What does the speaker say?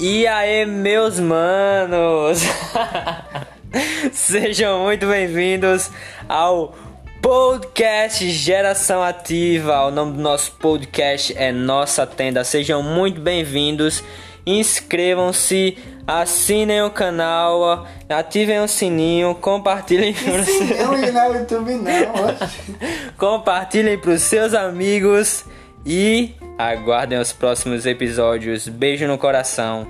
E aí, meus manos! Sejam muito bem-vindos ao podcast Geração Ativa. O nome do nosso podcast é Nossa Tenda. Sejam muito bem-vindos. Inscrevam-se, assinem o canal, ativem o sininho, compartilhem para Não, não, YouTube não. compartilhem para os seus amigos e aguardem os próximos episódios. Beijo no coração.